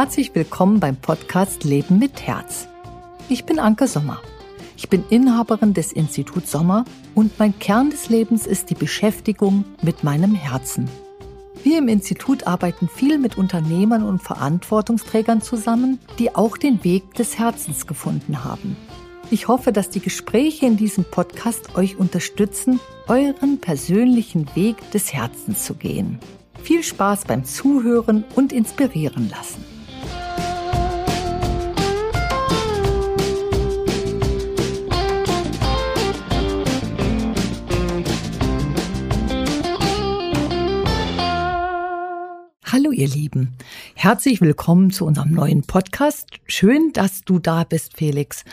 Herzlich willkommen beim Podcast Leben mit Herz. Ich bin Anke Sommer. Ich bin Inhaberin des Instituts Sommer und mein Kern des Lebens ist die Beschäftigung mit meinem Herzen. Wir im Institut arbeiten viel mit Unternehmern und Verantwortungsträgern zusammen, die auch den Weg des Herzens gefunden haben. Ich hoffe, dass die Gespräche in diesem Podcast euch unterstützen, euren persönlichen Weg des Herzens zu gehen. Viel Spaß beim Zuhören und inspirieren lassen. Ihr Lieben, herzlich willkommen zu unserem neuen Podcast. Schön, dass du da bist, Felix.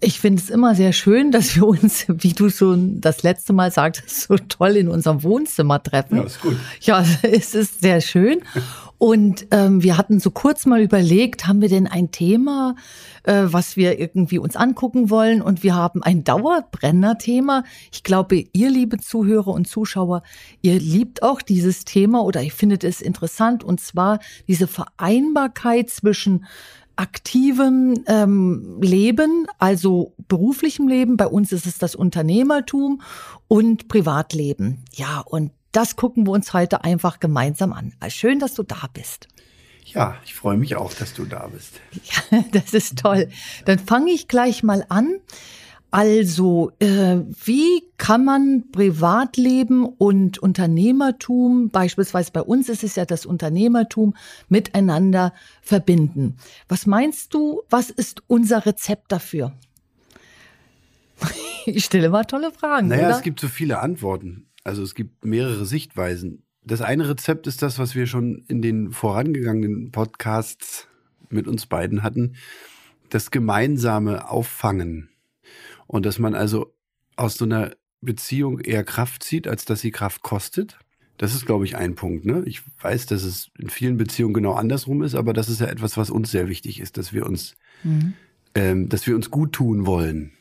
Ich finde es immer sehr schön, dass wir uns, wie du schon das letzte Mal sagtest, so toll in unserem Wohnzimmer treffen. Ja, ist gut. Ja, es ist sehr schön. Und ähm, wir hatten so kurz mal überlegt, haben wir denn ein Thema, äh, was wir irgendwie uns angucken wollen? Und wir haben ein Dauerbrenner-Thema. Ich glaube, ihr, liebe Zuhörer und Zuschauer, ihr liebt auch dieses Thema oder ihr findet es interessant. Und zwar diese Vereinbarkeit zwischen aktivem ähm, Leben, also beruflichem Leben. Bei uns ist es das Unternehmertum und Privatleben. Ja, und das gucken wir uns heute einfach gemeinsam an. Schön, dass du da bist. Ja, ich freue mich auch, dass du da bist. Ja, das ist toll. Dann fange ich gleich mal an. Also, äh, wie kann man Privatleben und Unternehmertum, beispielsweise bei uns ist es ja das Unternehmertum, miteinander verbinden? Was meinst du, was ist unser Rezept dafür? Ich stelle mal tolle Fragen. Naja, oder? es gibt so viele Antworten. Also es gibt mehrere Sichtweisen. Das eine Rezept ist das, was wir schon in den vorangegangenen Podcasts mit uns beiden hatten. Das gemeinsame Auffangen. Und dass man also aus so einer Beziehung eher Kraft zieht, als dass sie Kraft kostet. Das ist, glaube ich, ein Punkt. Ne? Ich weiß, dass es in vielen Beziehungen genau andersrum ist, aber das ist ja etwas, was uns sehr wichtig ist, dass wir uns, mhm. ähm, dass wir uns gut tun wollen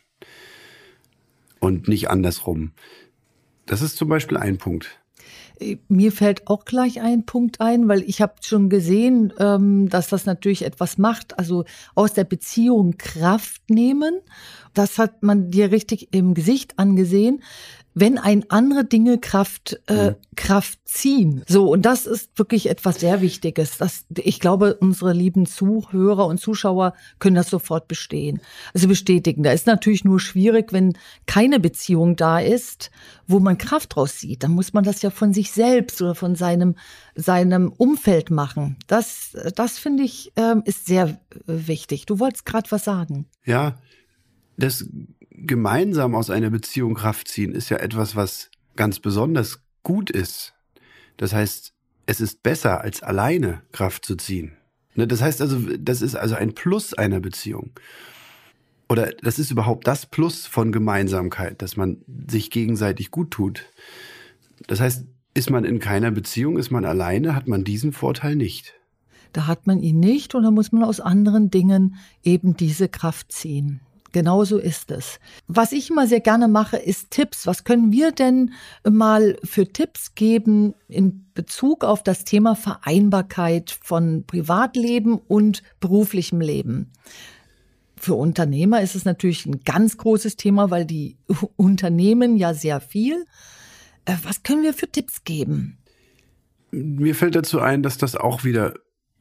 und nicht andersrum. Das ist zum Beispiel ein Punkt. Mir fällt auch gleich ein Punkt ein, weil ich habe schon gesehen, ähm, dass das natürlich etwas macht, also aus der Beziehung Kraft nehmen. Das hat man dir richtig im Gesicht angesehen wenn ein andere Dinge Kraft äh, mhm. Kraft ziehen. So und das ist wirklich etwas sehr Wichtiges. Das, ich glaube, unsere lieben Zuhörer und Zuschauer können das sofort bestehen, also bestätigen. Da ist natürlich nur schwierig, wenn keine Beziehung da ist, wo man Kraft draus sieht. Dann muss man das ja von sich selbst oder von seinem seinem Umfeld machen. Das das finde ich ähm, ist sehr wichtig. Du wolltest gerade was sagen. Ja, das gemeinsam aus einer Beziehung Kraft ziehen ist ja etwas, was ganz besonders gut ist. Das heißt, es ist besser, als alleine Kraft zu ziehen. Ne, das heißt also, das ist also ein Plus einer Beziehung. Oder das ist überhaupt das Plus von Gemeinsamkeit, dass man sich gegenseitig gut tut. Das heißt, ist man in keiner Beziehung, ist man alleine, hat man diesen Vorteil nicht. Da hat man ihn nicht und da muss man aus anderen Dingen eben diese Kraft ziehen. Genauso ist es. Was ich immer sehr gerne mache, ist Tipps. Was können wir denn mal für Tipps geben in Bezug auf das Thema Vereinbarkeit von Privatleben und beruflichem Leben? Für Unternehmer ist es natürlich ein ganz großes Thema, weil die Unternehmen ja sehr viel. Äh, was können wir für Tipps geben? Mir fällt dazu ein, dass das auch wieder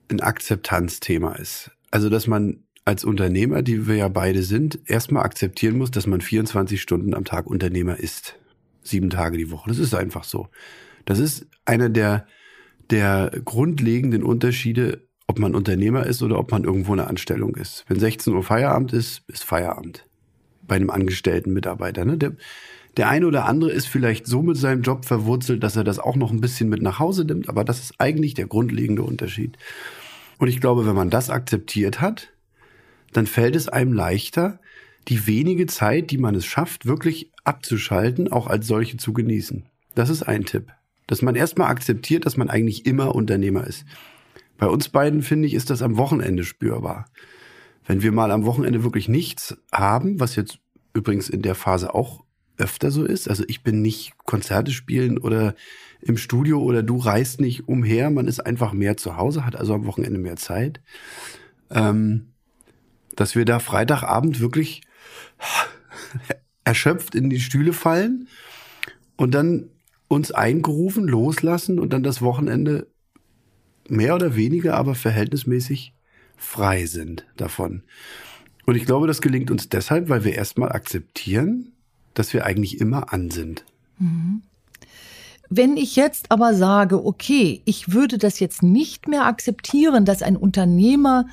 ein Akzeptanzthema ist. Also, dass man als Unternehmer, die wir ja beide sind, erstmal akzeptieren muss, dass man 24 Stunden am Tag Unternehmer ist. Sieben Tage die Woche. Das ist einfach so. Das ist einer der, der grundlegenden Unterschiede, ob man Unternehmer ist oder ob man irgendwo eine Anstellung ist. Wenn 16 Uhr Feierabend ist, ist Feierabend. Bei einem angestellten Mitarbeiter. Ne? Der, der eine oder andere ist vielleicht so mit seinem Job verwurzelt, dass er das auch noch ein bisschen mit nach Hause nimmt, aber das ist eigentlich der grundlegende Unterschied. Und ich glaube, wenn man das akzeptiert hat, dann fällt es einem leichter, die wenige Zeit, die man es schafft, wirklich abzuschalten, auch als solche zu genießen. Das ist ein Tipp. Dass man erstmal akzeptiert, dass man eigentlich immer Unternehmer ist. Bei uns beiden, finde ich, ist das am Wochenende spürbar. Wenn wir mal am Wochenende wirklich nichts haben, was jetzt übrigens in der Phase auch öfter so ist. Also ich bin nicht Konzerte spielen oder im Studio oder du reist nicht umher. Man ist einfach mehr zu Hause, hat also am Wochenende mehr Zeit. Ähm, dass wir da Freitagabend wirklich erschöpft in die Stühle fallen und dann uns eingerufen, loslassen und dann das Wochenende mehr oder weniger, aber verhältnismäßig frei sind davon. Und ich glaube, das gelingt uns deshalb, weil wir erstmal akzeptieren, dass wir eigentlich immer an sind. Mhm. Wenn ich jetzt aber sage, okay, ich würde das jetzt nicht mehr akzeptieren, dass ein Unternehmer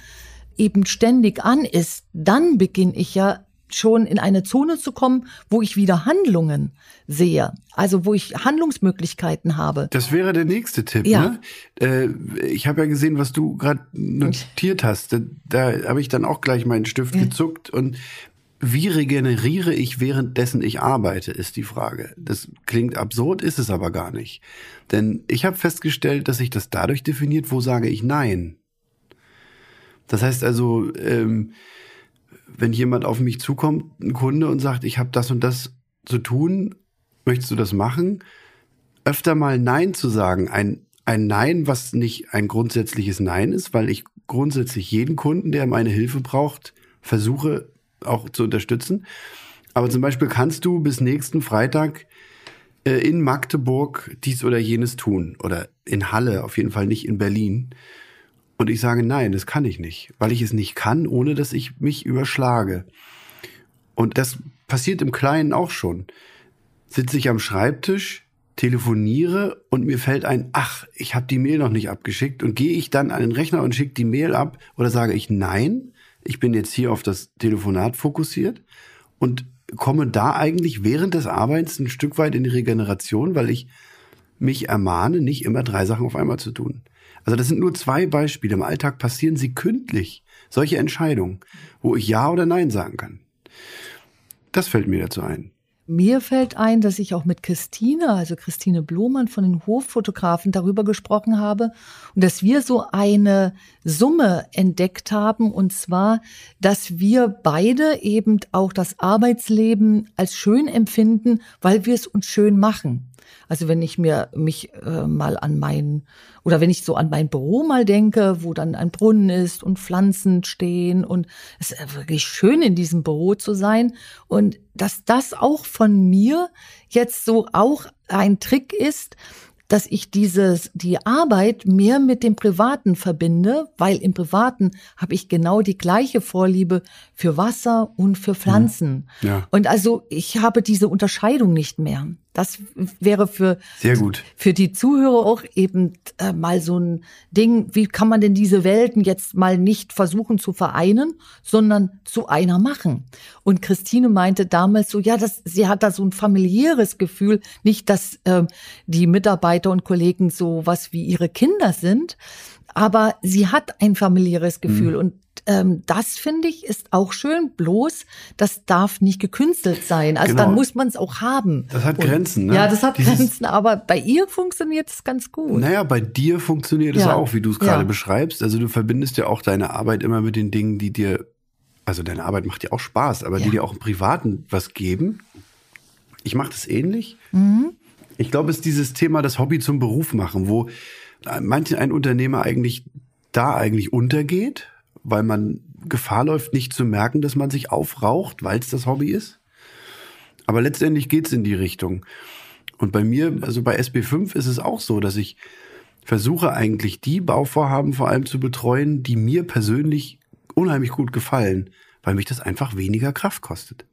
eben ständig an ist, dann beginne ich ja schon in eine Zone zu kommen, wo ich wieder Handlungen sehe, also wo ich Handlungsmöglichkeiten habe. Das wäre der nächste Tipp. Ja. Ne? Äh, ich habe ja gesehen, was du gerade notiert hast. Da, da habe ich dann auch gleich meinen Stift ja. gezuckt und wie regeneriere ich währenddessen ich arbeite, ist die Frage. Das klingt absurd, ist es aber gar nicht. Denn ich habe festgestellt, dass sich das dadurch definiert, wo sage ich Nein. Das heißt also, ähm, wenn jemand auf mich zukommt, ein Kunde, und sagt, ich habe das und das zu tun, möchtest du das machen? Öfter mal Nein zu sagen. Ein, ein Nein, was nicht ein grundsätzliches Nein ist, weil ich grundsätzlich jeden Kunden, der meine Hilfe braucht, versuche auch zu unterstützen. Aber zum Beispiel kannst du bis nächsten Freitag äh, in Magdeburg dies oder jenes tun oder in Halle, auf jeden Fall nicht in Berlin. Und ich sage, nein, das kann ich nicht, weil ich es nicht kann, ohne dass ich mich überschlage. Und das passiert im Kleinen auch schon. Sitze ich am Schreibtisch, telefoniere und mir fällt ein, ach, ich habe die Mail noch nicht abgeschickt und gehe ich dann an den Rechner und schicke die Mail ab oder sage ich nein, ich bin jetzt hier auf das Telefonat fokussiert und komme da eigentlich während des Arbeitens ein Stück weit in die Regeneration, weil ich mich ermahne, nicht immer drei Sachen auf einmal zu tun. Also das sind nur zwei Beispiele. Im Alltag passieren sie kündlich. Solche Entscheidungen, wo ich Ja oder Nein sagen kann. Das fällt mir dazu ein. Mir fällt ein, dass ich auch mit Christine, also Christine Blumann von den Hoffotografen darüber gesprochen habe und dass wir so eine Summe entdeckt haben und zwar, dass wir beide eben auch das Arbeitsleben als schön empfinden, weil wir es uns schön machen. Also wenn ich mir mich äh, mal an mein oder wenn ich so an mein Büro mal denke, wo dann ein Brunnen ist und Pflanzen stehen und es ist wirklich schön in diesem Büro zu sein und dass das auch von mir jetzt so auch ein Trick ist, dass ich dieses, die Arbeit mehr mit dem Privaten verbinde, weil im Privaten habe ich genau die gleiche Vorliebe für Wasser und für Pflanzen. Ja. Und also ich habe diese Unterscheidung nicht mehr. Das wäre für, Sehr gut. für die Zuhörer auch eben äh, mal so ein Ding, wie kann man denn diese Welten jetzt mal nicht versuchen zu vereinen, sondern zu einer machen. Und Christine meinte damals so, ja, das, sie hat da so ein familiäres Gefühl, nicht, dass äh, die Mitarbeiter und Kollegen so was wie ihre Kinder sind, aber sie hat ein familiäres Gefühl mhm. und ähm, das finde ich ist auch schön, bloß das darf nicht gekünstelt sein. Also genau. dann muss man es auch haben. Das hat Grenzen, ne? Ja, das hat Dieses, Grenzen, aber bei ihr funktioniert es ganz gut. Naja, bei dir funktioniert es ja. auch, wie du es gerade ja. beschreibst. Also du verbindest ja auch deine Arbeit immer mit den Dingen, die dir, also deine Arbeit macht dir auch Spaß, aber ja. die dir auch im Privaten was geben. Ich mache das ähnlich. Mhm. Ich glaube, es ist dieses Thema, das Hobby zum Beruf machen, wo manchen ein Unternehmer eigentlich da eigentlich untergeht, weil man Gefahr läuft, nicht zu merken, dass man sich aufraucht, weil es das Hobby ist. Aber letztendlich geht's in die Richtung. Und bei mir, also bei SB5 ist es auch so, dass ich versuche eigentlich die Bauvorhaben vor allem zu betreuen, die mir persönlich unheimlich gut gefallen, weil mich das einfach weniger Kraft kostet.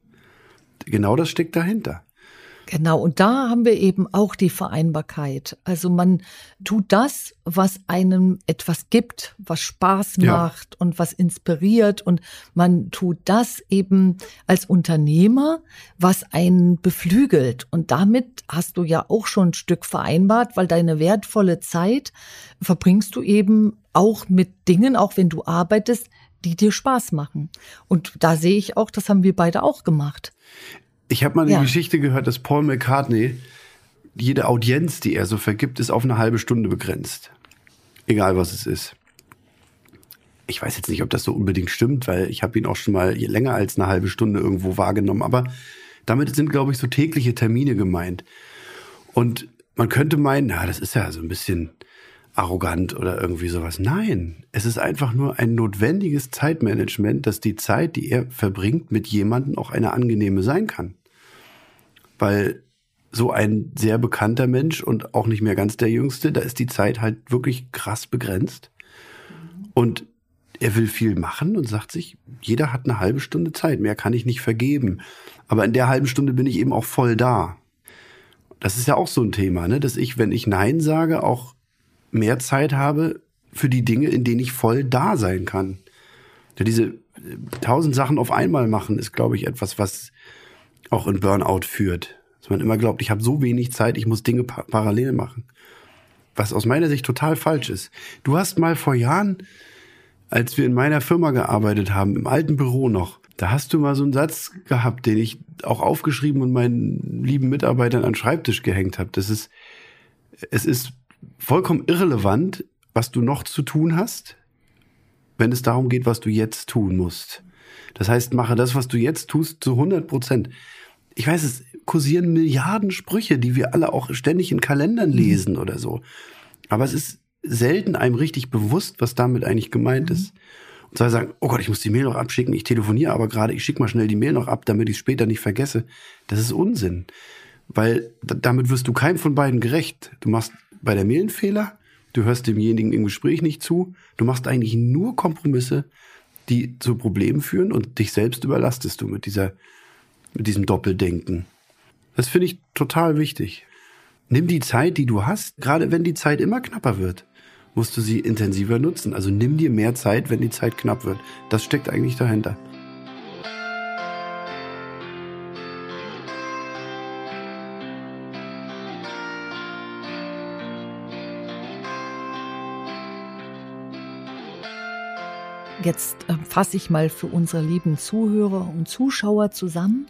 Genau das steckt dahinter. Genau, und da haben wir eben auch die Vereinbarkeit. Also man tut das, was einem etwas gibt, was Spaß macht ja. und was inspiriert und man tut das eben als Unternehmer, was einen beflügelt. Und damit hast du ja auch schon ein Stück vereinbart, weil deine wertvolle Zeit verbringst du eben auch mit Dingen, auch wenn du arbeitest, die dir Spaß machen. Und da sehe ich auch, das haben wir beide auch gemacht. Ich habe mal eine ja. Geschichte gehört, dass Paul McCartney jede Audienz, die er so vergibt, ist auf eine halbe Stunde begrenzt. Egal was es ist. Ich weiß jetzt nicht, ob das so unbedingt stimmt, weil ich habe ihn auch schon mal länger als eine halbe Stunde irgendwo wahrgenommen. Aber Damit sind, glaube ich, so tägliche Termine gemeint. Und man könnte meinen, na, das ist ja so ein bisschen arrogant oder irgendwie sowas. Nein, es ist einfach nur ein notwendiges Zeitmanagement, dass die Zeit, die er verbringt mit jemandem, auch eine angenehme sein kann. Weil so ein sehr bekannter Mensch und auch nicht mehr ganz der Jüngste, da ist die Zeit halt wirklich krass begrenzt. Und er will viel machen und sagt sich, jeder hat eine halbe Stunde Zeit, mehr kann ich nicht vergeben. Aber in der halben Stunde bin ich eben auch voll da. Das ist ja auch so ein Thema, ne? dass ich, wenn ich Nein sage, auch mehr Zeit habe für die Dinge, in denen ich voll da sein kann. Ja, diese äh, tausend Sachen auf einmal machen, ist, glaube ich, etwas, was auch in Burnout führt. Dass man immer glaubt, ich habe so wenig Zeit, ich muss Dinge pa parallel machen. Was aus meiner Sicht total falsch ist. Du hast mal vor Jahren, als wir in meiner Firma gearbeitet haben, im alten Büro noch, da hast du mal so einen Satz gehabt, den ich auch aufgeschrieben und meinen lieben Mitarbeitern an den Schreibtisch gehängt habe. Das ist, es ist vollkommen irrelevant, was du noch zu tun hast, wenn es darum geht, was du jetzt tun musst. Das heißt, mache das, was du jetzt tust, zu 100 Prozent. Ich weiß, es kursieren Milliarden Sprüche, die wir alle auch ständig in Kalendern lesen mhm. oder so. Aber es ist selten einem richtig bewusst, was damit eigentlich gemeint mhm. ist. Und zwar sagen, oh Gott, ich muss die Mail noch abschicken, ich telefoniere aber gerade, ich schicke mal schnell die Mail noch ab, damit ich es später nicht vergesse. Das ist Unsinn. Weil damit wirst du keinem von beiden gerecht. Du machst bei der Mail einen Fehler, du hörst demjenigen im Gespräch nicht zu, du machst eigentlich nur Kompromisse, die zu Problemen führen und dich selbst überlastest du mit dieser, mit diesem Doppeldenken. Das finde ich total wichtig. Nimm die Zeit, die du hast, gerade wenn die Zeit immer knapper wird, musst du sie intensiver nutzen. Also nimm dir mehr Zeit, wenn die Zeit knapp wird. Das steckt eigentlich dahinter. Jetzt äh, fasse ich mal für unsere lieben Zuhörer und Zuschauer zusammen,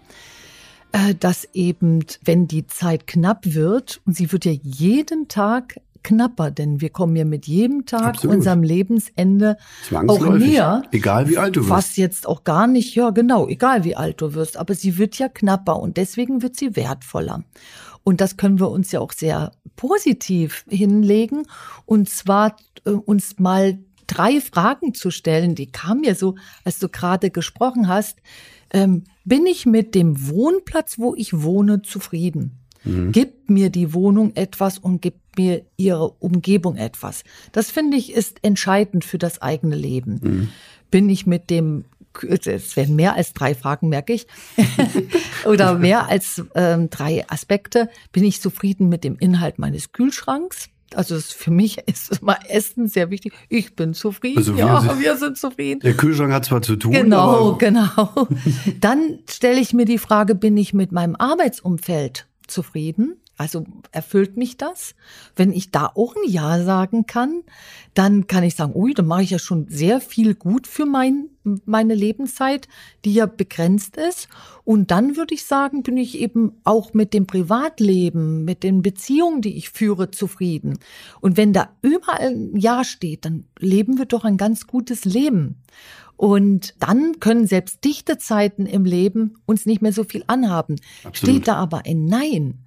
äh, dass eben, wenn die Zeit knapp wird, und sie wird ja jeden Tag knapper, denn wir kommen ja mit jedem Tag Absolut. unserem Lebensende auch näher. Egal wie alt du wirst. Was jetzt auch gar nicht, ja genau, egal wie alt du wirst, aber sie wird ja knapper und deswegen wird sie wertvoller. Und das können wir uns ja auch sehr positiv hinlegen und zwar äh, uns mal drei Fragen zu stellen, die kamen mir so, als du gerade gesprochen hast. Ähm, bin ich mit dem Wohnplatz, wo ich wohne, zufrieden? Mhm. Gibt mir die Wohnung etwas und gibt mir ihre Umgebung etwas? Das finde ich ist entscheidend für das eigene Leben. Mhm. Bin ich mit dem es werden mehr als drei Fragen, merke ich, oder mehr als ähm, drei Aspekte. Bin ich zufrieden mit dem Inhalt meines Kühlschranks? Also für mich ist immer Essen sehr wichtig. Ich bin zufrieden. Also wir ja, sind, wir sind zufrieden. Der Kühlschrank hat zwar zu tun. Genau, genau. Dann stelle ich mir die Frage, bin ich mit meinem Arbeitsumfeld zufrieden? Also erfüllt mich das? Wenn ich da auch ein Ja sagen kann, dann kann ich sagen, ui, dann mache ich ja schon sehr viel gut für mein, meine Lebenszeit, die ja begrenzt ist. Und dann würde ich sagen, bin ich eben auch mit dem Privatleben, mit den Beziehungen, die ich führe, zufrieden. Und wenn da überall ein Ja steht, dann leben wir doch ein ganz gutes Leben. Und dann können selbst dichte Zeiten im Leben uns nicht mehr so viel anhaben. Absolut. Steht da aber ein Nein,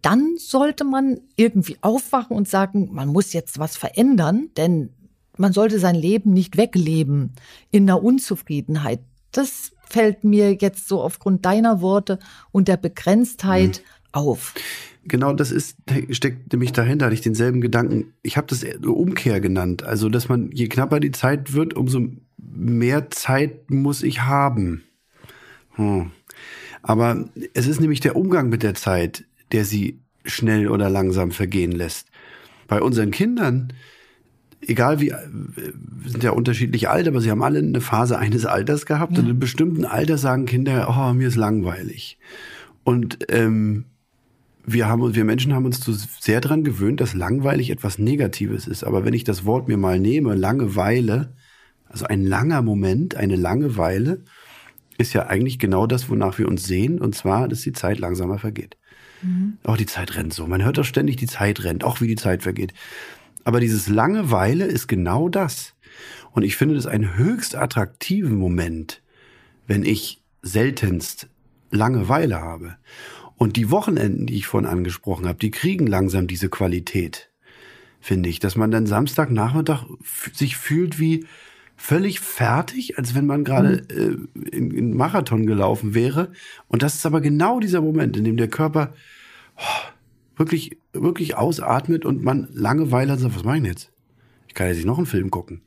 dann sollte man irgendwie aufwachen und sagen, man muss jetzt was verändern, denn man sollte sein Leben nicht wegleben in der Unzufriedenheit. Das fällt mir jetzt so aufgrund deiner Worte und der Begrenztheit mhm. auf. Genau, das ist steckt nämlich dahinter, hatte ich denselben Gedanken. Ich habe das Umkehr genannt, also dass man je knapper die Zeit wird, umso mehr Zeit muss ich haben. Hm. Aber es ist nämlich der Umgang mit der Zeit, der sie schnell oder langsam vergehen lässt. Bei unseren Kindern, egal wie, sind ja unterschiedlich alt, aber sie haben alle eine Phase eines Alters gehabt ja. und in einem bestimmten Alter sagen Kinder, oh, mir ist langweilig. Und ähm, wir haben wir Menschen haben uns zu sehr dran gewöhnt, dass langweilig etwas Negatives ist. Aber wenn ich das Wort mir mal nehme, Langeweile, also ein langer Moment, eine Langeweile, ist ja eigentlich genau das, wonach wir uns sehen, und zwar, dass die Zeit langsamer vergeht. Mhm. Auch die Zeit rennt so. Man hört doch ständig, die Zeit rennt, auch wie die Zeit vergeht. Aber dieses Langeweile ist genau das. Und ich finde das einen höchst attraktiven Moment, wenn ich seltenst Langeweile habe. Und die Wochenenden, die ich vorhin angesprochen habe, die kriegen langsam diese Qualität, finde ich, dass man dann Samstagnachmittag sich fühlt wie völlig fertig, als wenn man gerade mhm. äh, in, in Marathon gelaufen wäre. Und das ist aber genau dieser Moment, in dem der Körper oh, wirklich, wirklich ausatmet und man Langeweile hat, sagt, was mache ich denn jetzt? Ich kann jetzt nicht noch einen Film gucken.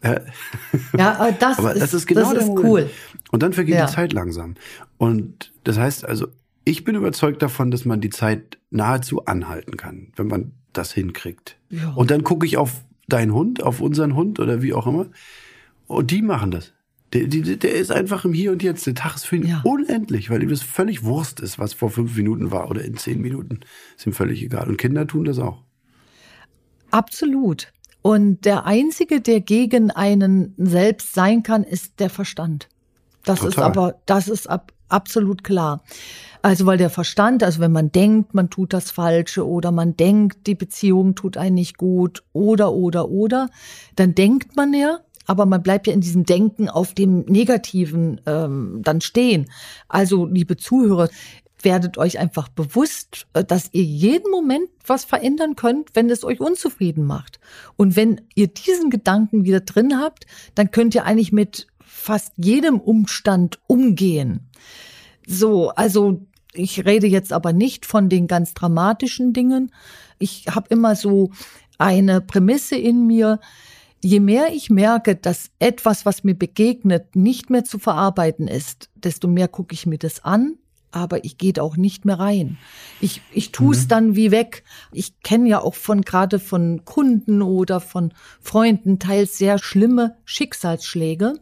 ja, aber das, aber das ist, ist genau das ist cool. Und dann vergeht ja. die Zeit langsam. Und das heißt also, ich bin überzeugt davon, dass man die Zeit nahezu anhalten kann, wenn man das hinkriegt. Ja. Und dann gucke ich auf deinen Hund, auf unseren Hund oder wie auch immer. Und die machen das. Der, der, der ist einfach im Hier und Jetzt. Der Tag ist für ihn ja. unendlich, weil ihm das völlig Wurst ist, was vor fünf Minuten war oder in zehn Minuten. Ist ihm völlig egal. Und Kinder tun das auch. Absolut. Und der Einzige, der gegen einen selbst sein kann, ist der Verstand. Das Total. ist aber, das ist ab, absolut klar. Also weil der Verstand, also wenn man denkt, man tut das Falsche oder man denkt, die Beziehung tut einen nicht gut oder oder oder, dann denkt man ja, aber man bleibt ja in diesem Denken auf dem Negativen ähm, dann stehen. Also liebe Zuhörer, werdet euch einfach bewusst, äh, dass ihr jeden Moment was verändern könnt, wenn es euch unzufrieden macht. Und wenn ihr diesen Gedanken wieder drin habt, dann könnt ihr eigentlich mit fast jedem Umstand umgehen. So, also ich rede jetzt aber nicht von den ganz dramatischen Dingen. Ich habe immer so eine Prämisse in mir, je mehr ich merke, dass etwas, was mir begegnet, nicht mehr zu verarbeiten ist, desto mehr gucke ich mir das an, aber ich gehe auch nicht mehr rein. Ich, ich tue es mhm. dann wie weg. Ich kenne ja auch von gerade von Kunden oder von Freunden teils sehr schlimme Schicksalsschläge.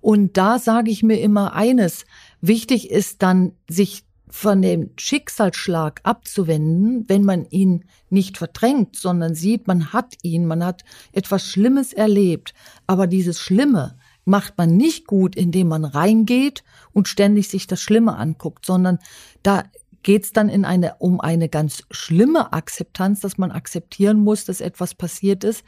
Und da sage ich mir immer eines, wichtig ist dann, sich von dem Schicksalsschlag abzuwenden, wenn man ihn nicht verdrängt, sondern sieht, man hat ihn, man hat etwas Schlimmes erlebt. Aber dieses Schlimme macht man nicht gut, indem man reingeht und ständig sich das Schlimme anguckt, sondern da geht's dann in eine, um eine ganz schlimme Akzeptanz, dass man akzeptieren muss, dass etwas passiert ist,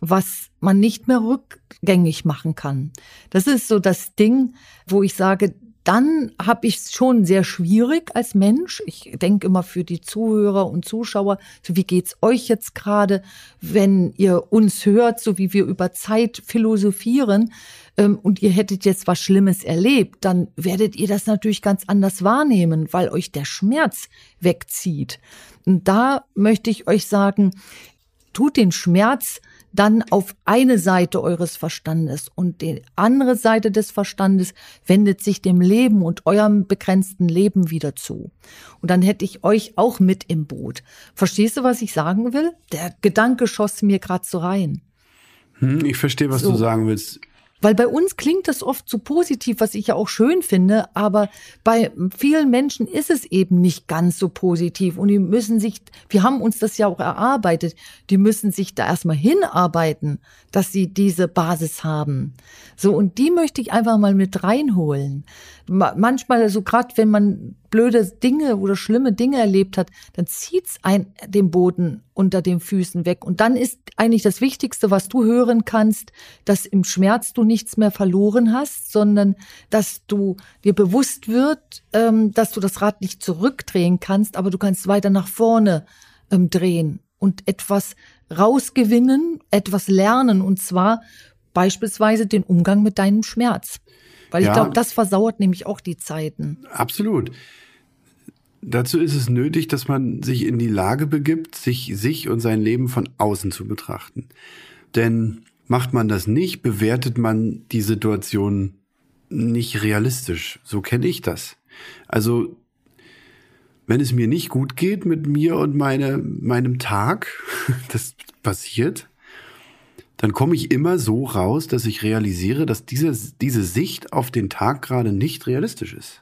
was man nicht mehr rückgängig machen kann. Das ist so das Ding, wo ich sage, dann habe ich es schon sehr schwierig als Mensch. Ich denke immer für die Zuhörer und Zuschauer, so wie geht's euch jetzt gerade, wenn ihr uns hört, so wie wir über Zeit philosophieren ähm, und ihr hättet jetzt was Schlimmes erlebt, dann werdet ihr das natürlich ganz anders wahrnehmen, weil euch der Schmerz wegzieht. Und da möchte ich euch sagen, tut den Schmerz dann auf eine Seite eures Verstandes und die andere Seite des Verstandes wendet sich dem Leben und eurem begrenzten Leben wieder zu. Und dann hätte ich euch auch mit im Boot. Verstehst du, was ich sagen will? Der Gedanke schoss mir gerade so rein. Hm, ich verstehe, was so. du sagen willst. Weil bei uns klingt das oft so positiv, was ich ja auch schön finde, aber bei vielen Menschen ist es eben nicht ganz so positiv und die müssen sich, wir haben uns das ja auch erarbeitet, die müssen sich da erstmal hinarbeiten, dass sie diese Basis haben. So, und die möchte ich einfach mal mit reinholen. Manchmal, so gerade wenn man blöde Dinge oder schlimme Dinge erlebt hat, dann zieht's ein den Boden unter den Füßen weg. Und dann ist eigentlich das Wichtigste, was du hören kannst, dass im Schmerz du nichts mehr verloren hast, sondern dass du dir bewusst wird, ähm, dass du das Rad nicht zurückdrehen kannst, aber du kannst weiter nach vorne ähm, drehen und etwas rausgewinnen, etwas lernen und zwar beispielsweise den Umgang mit deinem Schmerz. Weil ja, ich glaube, das versauert nämlich auch die Zeiten. Absolut. Dazu ist es nötig, dass man sich in die Lage begibt, sich, sich und sein Leben von außen zu betrachten. Denn macht man das nicht, bewertet man die Situation nicht realistisch. So kenne ich das. Also, wenn es mir nicht gut geht mit mir und meine, meinem Tag, das passiert, dann komme ich immer so raus, dass ich realisiere, dass diese, diese Sicht auf den Tag gerade nicht realistisch ist.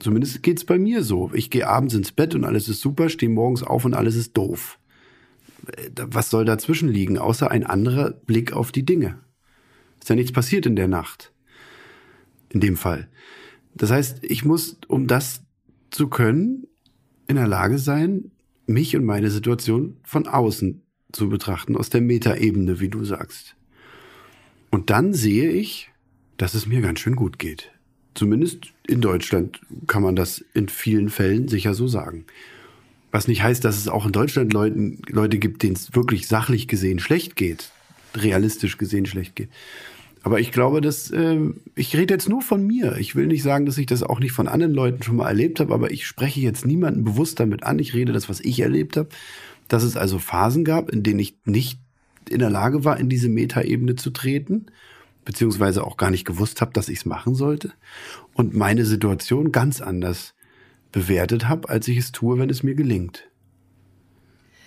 Zumindest geht's bei mir so. Ich gehe abends ins Bett und alles ist super, stehe morgens auf und alles ist doof. Was soll dazwischen liegen, außer ein anderer Blick auf die Dinge? Ist ja nichts passiert in der Nacht. In dem Fall. Das heißt, ich muss, um das zu können, in der Lage sein, mich und meine Situation von außen zu betrachten, aus der Metaebene, wie du sagst. Und dann sehe ich, dass es mir ganz schön gut geht Zumindest in Deutschland kann man das in vielen Fällen sicher so sagen. Was nicht heißt, dass es auch in Deutschland Leuten, Leute gibt, denen es wirklich sachlich gesehen schlecht geht, realistisch gesehen schlecht geht. Aber ich glaube, dass äh, ich rede jetzt nur von mir. Ich will nicht sagen, dass ich das auch nicht von anderen Leuten schon mal erlebt habe, aber ich spreche jetzt niemanden bewusst damit an. Ich rede das, was ich erlebt habe. Dass es also Phasen gab, in denen ich nicht in der Lage war, in diese Metaebene zu treten, beziehungsweise auch gar nicht gewusst habe, dass ich es machen sollte und meine Situation ganz anders bewertet habe, als ich es tue, wenn es mir gelingt.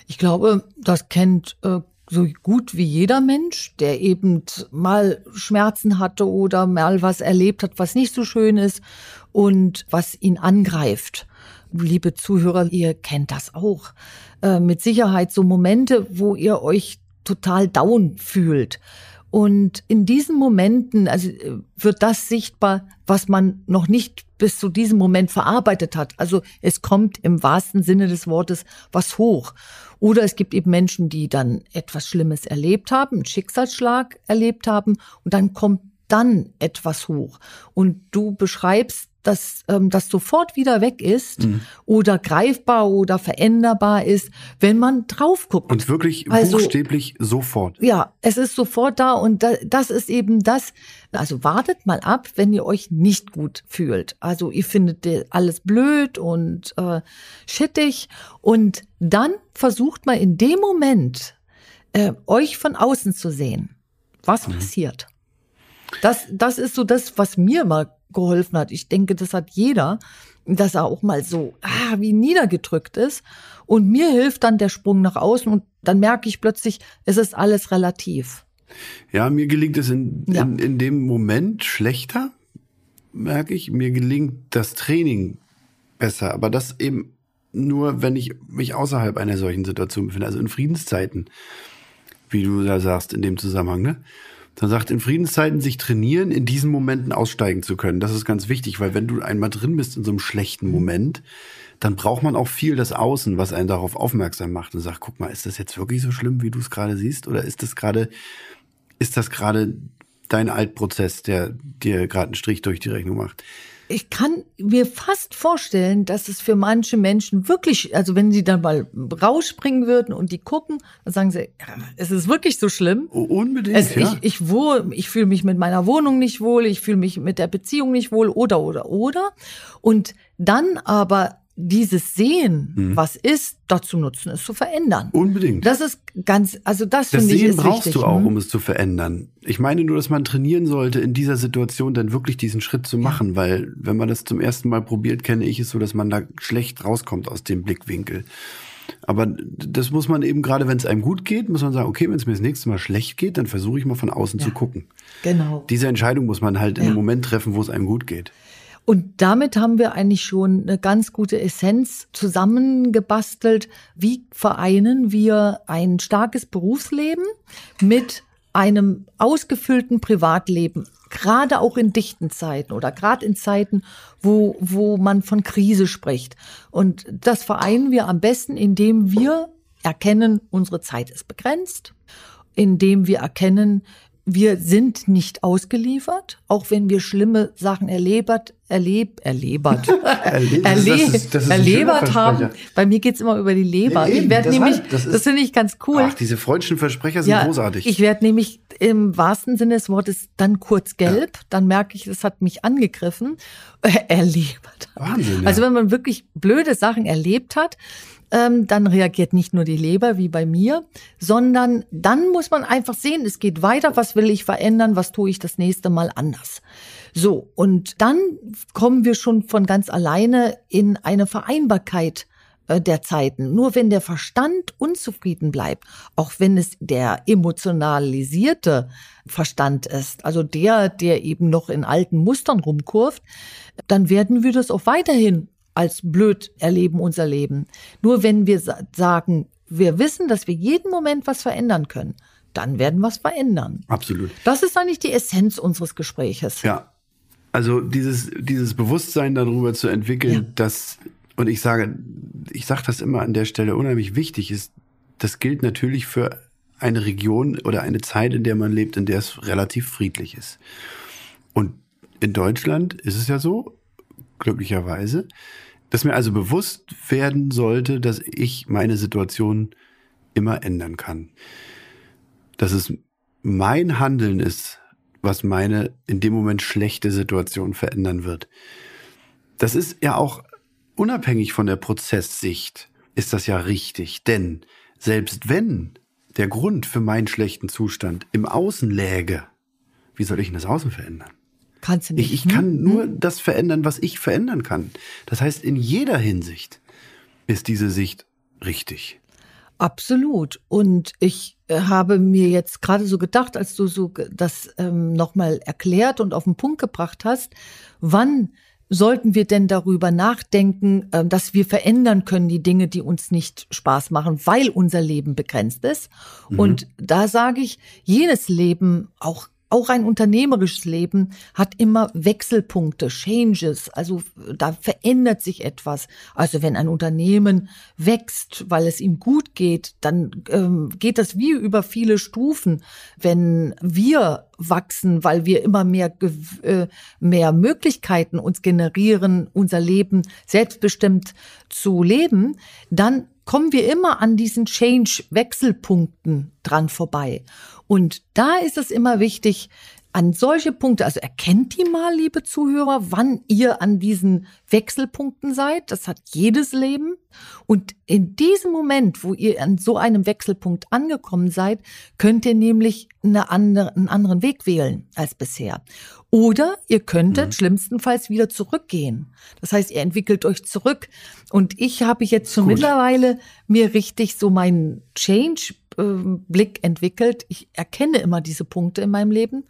Ich glaube, das kennt äh, so gut wie jeder Mensch, der eben mal Schmerzen hatte oder mal was erlebt hat, was nicht so schön ist und was ihn angreift. Liebe Zuhörer, ihr kennt das auch. Äh, mit Sicherheit so Momente, wo ihr euch total down fühlt. Und in diesen Momenten, also äh, wird das sichtbar, was man noch nicht bis zu diesem Moment verarbeitet hat. Also es kommt im wahrsten Sinne des Wortes was hoch. Oder es gibt eben Menschen, die dann etwas Schlimmes erlebt haben, einen Schicksalsschlag erlebt haben und dann kommt dann etwas hoch. Und du beschreibst dass ähm, das sofort wieder weg ist mhm. oder greifbar oder veränderbar ist, wenn man drauf guckt. Und wirklich also, buchstäblich sofort. Ja, es ist sofort da und da, das ist eben das. Also wartet mal ab, wenn ihr euch nicht gut fühlt. Also ihr findet alles blöd und äh, schittig und dann versucht mal in dem Moment äh, euch von außen zu sehen. Was mhm. passiert? Das, das ist so das, was mir mal geholfen hat. Ich denke, das hat jeder, dass er auch mal so ah, wie niedergedrückt ist. Und mir hilft dann der Sprung nach außen und dann merke ich plötzlich, es ist alles relativ. Ja, mir gelingt es in, ja. in, in dem Moment schlechter, merke ich. Mir gelingt das Training besser, aber das eben nur, wenn ich mich außerhalb einer solchen Situation befinde, also in Friedenszeiten, wie du da sagst in dem Zusammenhang, ne? Dann sagt, in Friedenszeiten sich trainieren, in diesen Momenten aussteigen zu können. Das ist ganz wichtig, weil wenn du einmal drin bist in so einem schlechten Moment, dann braucht man auch viel das Außen, was einen darauf aufmerksam macht und sagt, guck mal, ist das jetzt wirklich so schlimm, wie du es gerade siehst? Oder ist das gerade, ist das gerade dein Altprozess, der dir gerade einen Strich durch die Rechnung macht? Ich kann mir fast vorstellen, dass es für manche Menschen wirklich, also wenn sie dann mal rausspringen würden und die gucken, dann sagen sie, es ist wirklich so schlimm. Unbedingt. Es, ja. Ich, ich, wohl, ich fühle mich mit meiner Wohnung nicht wohl, ich fühle mich mit der Beziehung nicht wohl oder oder oder. Und dann aber dieses Sehen, mhm. was ist, dazu nutzen, es zu verändern. Unbedingt. Das ist ganz, also das, das finde ich ist brauchst wichtig. du auch, hm? um es zu verändern. Ich meine nur, dass man trainieren sollte, in dieser Situation dann wirklich diesen Schritt zu machen, ja. weil wenn man das zum ersten Mal probiert, kenne ich es so, dass man da schlecht rauskommt aus dem Blickwinkel. Aber das muss man eben gerade, wenn es einem gut geht, muss man sagen, okay, wenn es mir das nächste Mal schlecht geht, dann versuche ich mal von außen ja. zu gucken. Genau. Diese Entscheidung muss man halt ja. in dem Moment treffen, wo es einem gut geht. Und damit haben wir eigentlich schon eine ganz gute Essenz zusammengebastelt. Wie vereinen wir ein starkes Berufsleben mit einem ausgefüllten Privatleben, gerade auch in dichten Zeiten oder gerade in Zeiten, wo, wo man von Krise spricht. Und das vereinen wir am besten, indem wir erkennen, unsere Zeit ist begrenzt, indem wir erkennen, wir sind nicht ausgeliefert, auch wenn wir schlimme Sachen erlebert, erleb, erlebert, erlebert, erle das ist, das ist erlebert haben. Bei mir geht's immer über die Leber. Nee, ich werde nämlich, halt, das, das finde ich ganz cool. Ach, diese freudschen Versprecher sind ja, großartig. Ich werde nämlich im wahrsten Sinne des Wortes dann kurz gelb, ja. dann merke ich, das hat mich angegriffen. erlebert. Wahnsinn. Ja. Also wenn man wirklich blöde Sachen erlebt hat, ähm, dann reagiert nicht nur die Leber wie bei mir, sondern dann muss man einfach sehen, es geht weiter, was will ich verändern, was tue ich das nächste Mal anders. So, und dann kommen wir schon von ganz alleine in eine Vereinbarkeit äh, der Zeiten. Nur wenn der Verstand unzufrieden bleibt, auch wenn es der emotionalisierte Verstand ist, also der, der eben noch in alten Mustern rumkurft, dann werden wir das auch weiterhin als blöd erleben unser Leben. Nur wenn wir sagen, wir wissen, dass wir jeden Moment was verändern können, dann werden wir es verändern. Absolut. Das ist eigentlich die Essenz unseres Gespräches. Ja. Also dieses, dieses Bewusstsein darüber zu entwickeln, ja. dass, und ich sage, ich sage das immer an der Stelle unheimlich wichtig ist, das gilt natürlich für eine Region oder eine Zeit, in der man lebt, in der es relativ friedlich ist. Und in Deutschland ist es ja so, glücklicherweise, dass mir also bewusst werden sollte, dass ich meine Situation immer ändern kann. Dass es mein Handeln ist, was meine in dem Moment schlechte Situation verändern wird. Das ist ja auch unabhängig von der Prozesssicht, ist das ja richtig. Denn selbst wenn der Grund für meinen schlechten Zustand im Außen läge, wie soll ich denn das Außen verändern? Kannst du nicht. Ich, ich kann hm? nur das verändern, was ich verändern kann. Das heißt, in jeder Hinsicht ist diese Sicht richtig. Absolut. Und ich habe mir jetzt gerade so gedacht, als du so das ähm, nochmal erklärt und auf den Punkt gebracht hast, wann sollten wir denn darüber nachdenken, äh, dass wir verändern können die Dinge, die uns nicht Spaß machen, weil unser Leben begrenzt ist. Mhm. Und da sage ich, jedes Leben, auch auch ein unternehmerisches Leben hat immer Wechselpunkte, Changes. Also da verändert sich etwas. Also wenn ein Unternehmen wächst, weil es ihm gut geht, dann ähm, geht das wie über viele Stufen. Wenn wir wachsen, weil wir immer mehr, äh, mehr Möglichkeiten uns generieren, unser Leben selbstbestimmt zu leben, dann kommen wir immer an diesen Change-Wechselpunkten dran vorbei. Und da ist es immer wichtig, an solche Punkte, also erkennt die mal, liebe Zuhörer, wann ihr an diesen Wechselpunkten seid. Das hat jedes Leben. Und in diesem Moment, wo ihr an so einem Wechselpunkt angekommen seid, könnt ihr nämlich eine andere, einen anderen Weg wählen als bisher. Oder ihr könntet mhm. schlimmstenfalls wieder zurückgehen. Das heißt, ihr entwickelt euch zurück. Und ich habe jetzt schon mittlerweile mir richtig so meinen Change Blick entwickelt. Ich erkenne immer diese Punkte in meinem Leben.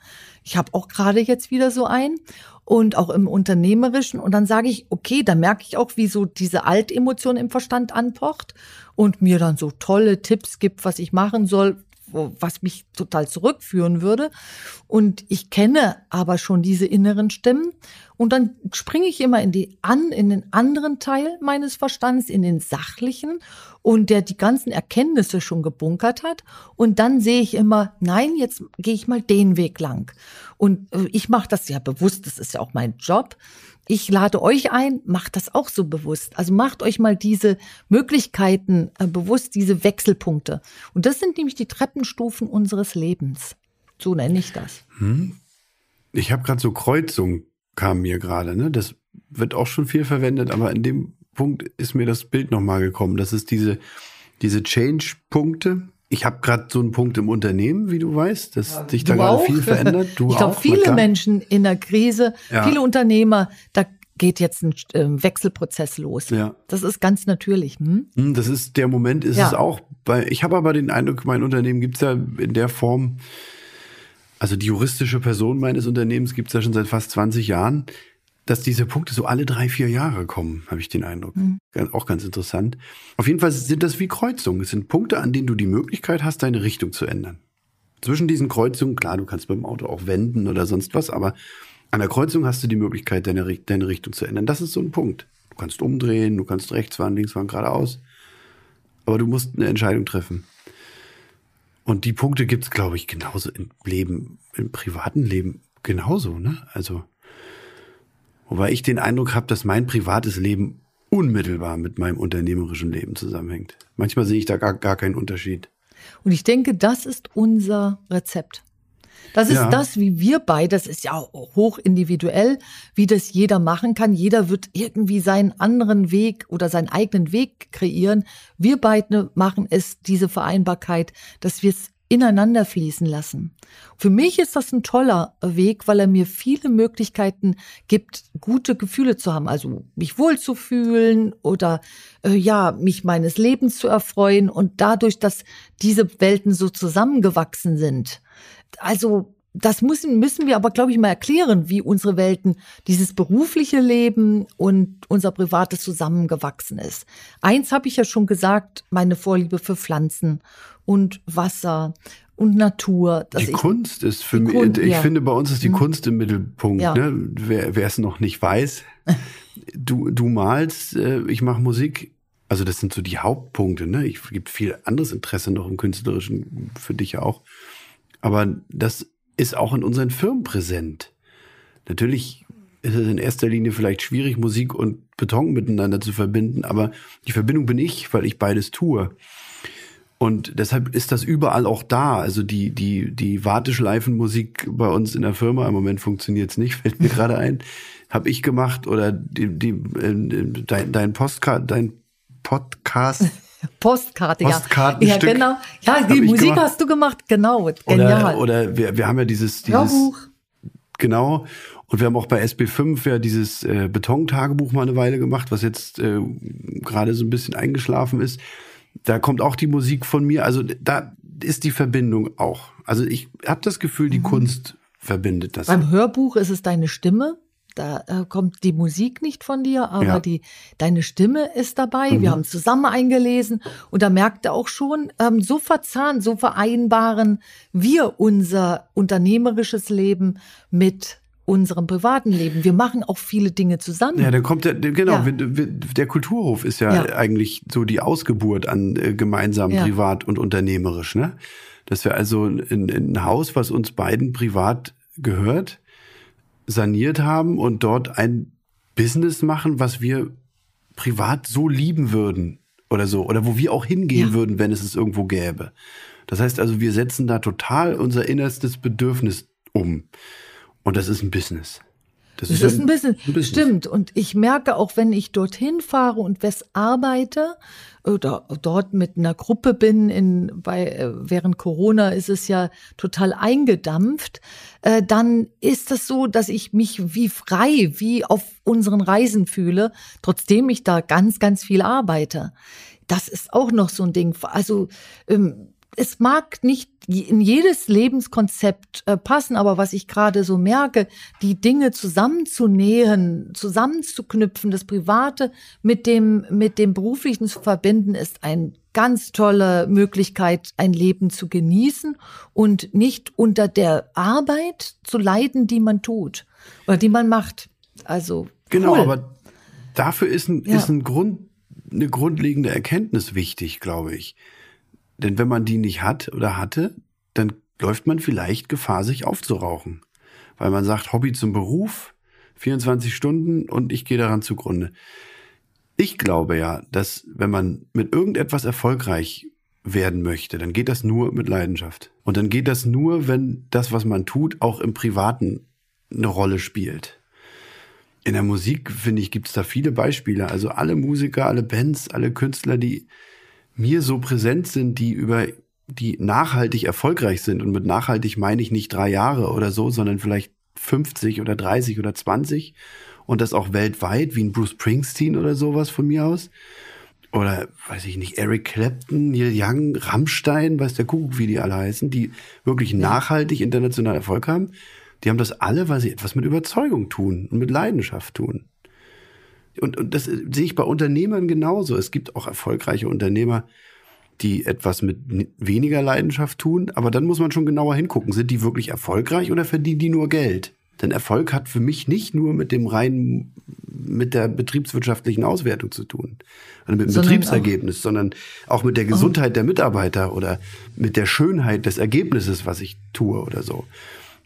Ich habe auch gerade jetzt wieder so einen und auch im Unternehmerischen. Und dann sage ich, okay, da merke ich auch, wie so diese Altemotion im Verstand anpocht und mir dann so tolle Tipps gibt, was ich machen soll, was mich total zurückführen würde. Und ich kenne aber schon diese inneren Stimmen. Und dann springe ich immer in die an, in den anderen Teil meines Verstands, in den sachlichen und der die ganzen Erkenntnisse schon gebunkert hat. Und dann sehe ich immer, nein, jetzt gehe ich mal den Weg lang. Und äh, ich mache das ja bewusst, das ist ja auch mein Job ich lade euch ein, macht das auch so bewusst. Also macht euch mal diese Möglichkeiten äh, bewusst, diese Wechselpunkte. Und das sind nämlich die Treppenstufen unseres Lebens. So nenne ich das. Hm. Ich habe gerade so Kreuzung kam mir gerade. Ne? Das wird auch schon viel verwendet, aber in dem Punkt ist mir das Bild nochmal gekommen. Das ist diese, diese Change-Punkte, ich habe gerade so einen Punkt im Unternehmen, wie du weißt, dass ja, sich da gerade viel verändert. Du ich glaube, viele Menschen in der Krise, ja. viele Unternehmer, da geht jetzt ein äh, Wechselprozess los. Ja. Das ist ganz natürlich. Hm? hm? Das ist der Moment, ist ja. es auch. Weil ich habe aber den Eindruck, mein Unternehmen gibt's ja in der Form, also die juristische Person meines Unternehmens gibt's ja schon seit fast 20 Jahren dass diese Punkte so alle drei, vier Jahre kommen, habe ich den Eindruck. Mhm. Auch ganz interessant. Auf jeden Fall sind das wie Kreuzungen. Es sind Punkte, an denen du die Möglichkeit hast, deine Richtung zu ändern. Zwischen diesen Kreuzungen, klar, du kannst beim Auto auch wenden oder sonst was, aber an der Kreuzung hast du die Möglichkeit, deine, deine Richtung zu ändern. Das ist so ein Punkt. Du kannst umdrehen, du kannst rechts fahren, links fahren, geradeaus. Aber du musst eine Entscheidung treffen. Und die Punkte gibt's, glaube ich, genauso im Leben, im privaten Leben genauso, ne? Also Wobei ich den Eindruck habe, dass mein privates Leben unmittelbar mit meinem unternehmerischen Leben zusammenhängt. Manchmal sehe ich da gar, gar keinen Unterschied. Und ich denke, das ist unser Rezept. Das ist ja. das, wie wir beide, das ist ja hoch individuell, wie das jeder machen kann. Jeder wird irgendwie seinen anderen Weg oder seinen eigenen Weg kreieren. Wir beide machen es, diese Vereinbarkeit, dass wir es ineinander fließen lassen. Für mich ist das ein toller Weg, weil er mir viele Möglichkeiten gibt, gute Gefühle zu haben, also mich wohlzufühlen oder äh, ja, mich meines Lebens zu erfreuen und dadurch, dass diese Welten so zusammengewachsen sind. Also das müssen, müssen wir aber, glaube ich, mal erklären, wie unsere Welten, dieses berufliche Leben und unser privates zusammengewachsen ist. Eins habe ich ja schon gesagt, meine Vorliebe für Pflanzen und Wasser und Natur. die Kunst ist für mich, Kunst, ich ja. finde, bei uns ist die mhm. Kunst im Mittelpunkt. Ja. Ne? Wer, wer es noch nicht weiß, du, du malst, äh, ich mache Musik. Also das sind so die Hauptpunkte. Ne? Ich gibt viel anderes Interesse noch im künstlerischen, für dich auch. Aber das ist auch in unseren Firmen präsent. Natürlich ist es in erster Linie vielleicht schwierig, Musik und Beton miteinander zu verbinden, aber die Verbindung bin ich, weil ich beides tue. Und deshalb ist das überall auch da. Also die, die, die Warteschleifenmusik bei uns in der Firma, im Moment funktioniert es nicht, fällt mir gerade ein, habe ich gemacht oder die, die, äh, dein, dein Postcard, dein Podcast. Postkarte, ja. Ja, genau. Ja, die Musik gemacht. hast du gemacht, genau. Genial. Oder, oder wir, wir haben ja dieses, dieses Hörbuch. Genau. Und wir haben auch bei SB5 ja dieses äh, Beton-Tagebuch mal eine Weile gemacht, was jetzt äh, gerade so ein bisschen eingeschlafen ist. Da kommt auch die Musik von mir. Also da ist die Verbindung auch. Also ich habe das Gefühl, die mhm. Kunst verbindet das. Beim Hörbuch ist es deine Stimme. Da äh, kommt die Musik nicht von dir, aber ja. die, deine Stimme ist dabei. Mhm. Wir haben zusammen eingelesen und da merkt er auch schon, ähm, so verzahnt, so vereinbaren wir unser unternehmerisches Leben mit unserem privaten Leben. Wir machen auch viele Dinge zusammen. Ja, dann kommt der, genau, ja. der Kulturhof ist ja, ja, eigentlich so die Ausgeburt an äh, gemeinsam ja. privat und unternehmerisch, ne? Dass wir also in, in ein Haus, was uns beiden privat gehört, saniert haben und dort ein Business machen, was wir privat so lieben würden oder so, oder wo wir auch hingehen würden, wenn es es irgendwo gäbe. Das heißt also, wir setzen da total unser innerstes Bedürfnis um. Und das ist ein Business. Das, das ist, ist ein, Business. ein, Business. Stimmt. Und ich merke auch, wenn ich dorthin fahre und was arbeite oder dort mit einer Gruppe bin, in, bei, äh, während Corona ist es ja total eingedampft, äh, dann ist es so, dass ich mich wie frei, wie auf unseren Reisen fühle, trotzdem ich da ganz, ganz viel arbeite. Das ist auch noch so ein Ding. Also, ähm, es mag nicht in jedes Lebenskonzept äh, passen, aber was ich gerade so merke, die Dinge zusammenzunähen, zusammenzuknüpfen, das Private mit dem, mit dem Beruflichen zu verbinden, ist eine ganz tolle Möglichkeit, ein Leben zu genießen und nicht unter der Arbeit zu leiden, die man tut oder die man macht. Also. Genau, cool. aber dafür ist ein, ja. ist ein Grund, eine grundlegende Erkenntnis wichtig, glaube ich. Denn wenn man die nicht hat oder hatte, dann läuft man vielleicht Gefahr, sich aufzurauchen. Weil man sagt, Hobby zum Beruf, 24 Stunden und ich gehe daran zugrunde. Ich glaube ja, dass wenn man mit irgendetwas erfolgreich werden möchte, dann geht das nur mit Leidenschaft. Und dann geht das nur, wenn das, was man tut, auch im Privaten eine Rolle spielt. In der Musik, finde ich, gibt es da viele Beispiele. Also alle Musiker, alle Bands, alle Künstler, die mir so präsent sind, die über die nachhaltig erfolgreich sind. Und mit nachhaltig meine ich nicht drei Jahre oder so, sondern vielleicht 50 oder 30 oder 20 und das auch weltweit, wie ein Bruce Springsteen oder sowas von mir aus. Oder weiß ich nicht, Eric Clapton, Neil Young, Rammstein, weiß der Kuckuck, wie die alle heißen, die wirklich nachhaltig international Erfolg haben. Die haben das alle, weil sie etwas mit Überzeugung tun und mit Leidenschaft tun. Und, und das sehe ich bei Unternehmern genauso. Es gibt auch erfolgreiche Unternehmer, die etwas mit weniger Leidenschaft tun, aber dann muss man schon genauer hingucken. Sind die wirklich erfolgreich oder verdienen die nur Geld? Denn Erfolg hat für mich nicht nur mit dem reinen, mit der betriebswirtschaftlichen Auswertung zu tun, also mit dem sondern Betriebsergebnis, auch, sondern auch mit der Gesundheit der Mitarbeiter oder mit der Schönheit des Ergebnisses, was ich tue oder so.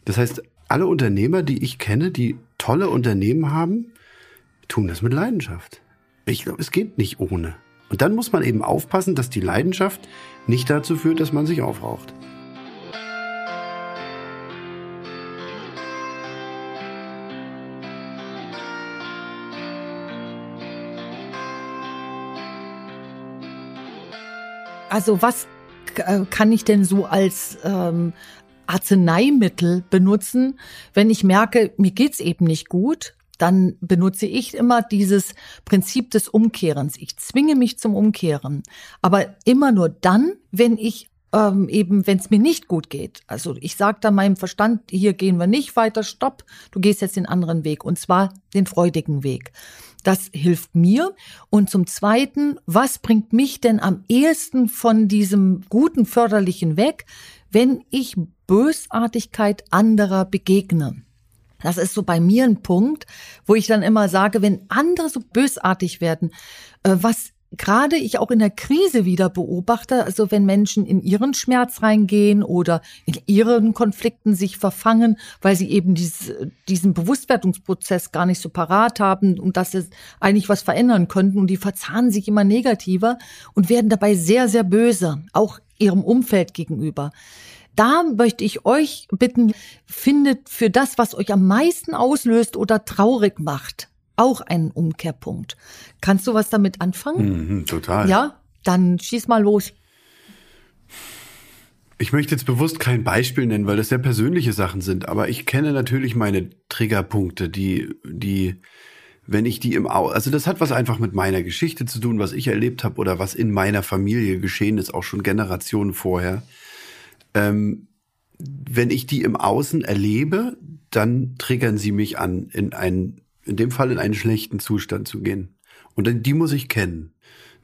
Das heißt, alle Unternehmer, die ich kenne, die tolle Unternehmen haben, tun das mit Leidenschaft. Ich glaube, es geht nicht ohne. Und dann muss man eben aufpassen, dass die Leidenschaft nicht dazu führt, dass man sich aufraucht. Also was äh, kann ich denn so als ähm, Arzneimittel benutzen, wenn ich merke, mir geht's eben nicht gut? Dann benutze ich immer dieses Prinzip des Umkehrens. Ich zwinge mich zum Umkehren, aber immer nur dann, wenn ich ähm, eben, wenn es mir nicht gut geht. Also ich sage da meinem Verstand, hier gehen wir nicht weiter, stopp, du gehst jetzt den anderen Weg und zwar den freudigen Weg. Das hilft mir. Und zum Zweiten, was bringt mich denn am ehesten von diesem guten Förderlichen weg, wenn ich Bösartigkeit anderer begegne? Das ist so bei mir ein Punkt, wo ich dann immer sage, wenn andere so bösartig werden, äh, was gerade ich auch in der Krise wieder beobachte, also wenn Menschen in ihren Schmerz reingehen oder in ihren Konflikten sich verfangen, weil sie eben dieses, diesen Bewusstwerdungsprozess gar nicht so parat haben und dass sie eigentlich was verändern könnten und die verzahnen sich immer negativer und werden dabei sehr, sehr böse, auch ihrem Umfeld gegenüber. Da möchte ich euch bitten, findet für das, was euch am meisten auslöst oder traurig macht, auch einen Umkehrpunkt. Kannst du was damit anfangen? Mhm, total. Ja, dann schieß mal los. Ich möchte jetzt bewusst kein Beispiel nennen, weil das sehr persönliche Sachen sind, aber ich kenne natürlich meine Triggerpunkte, die, die, wenn ich die im Au, also das hat was einfach mit meiner Geschichte zu tun, was ich erlebt habe oder was in meiner Familie geschehen ist, auch schon Generationen vorher. Ähm, wenn ich die im Außen erlebe, dann triggern sie mich an, in einen in dem Fall in einen schlechten Zustand zu gehen. Und die muss ich kennen.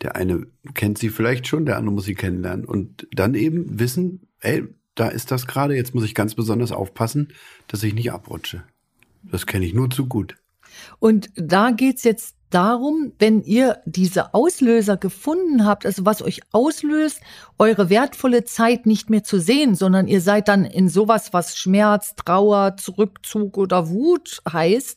Der eine kennt sie vielleicht schon, der andere muss sie kennenlernen. Und dann eben wissen, ey, da ist das gerade, jetzt muss ich ganz besonders aufpassen, dass ich nicht abrutsche. Das kenne ich nur zu gut. Und da geht's jetzt darum, wenn ihr diese Auslöser gefunden habt, also was euch auslöst, eure wertvolle Zeit nicht mehr zu sehen, sondern ihr seid dann in sowas, was Schmerz, Trauer, Zurückzug oder Wut heißt,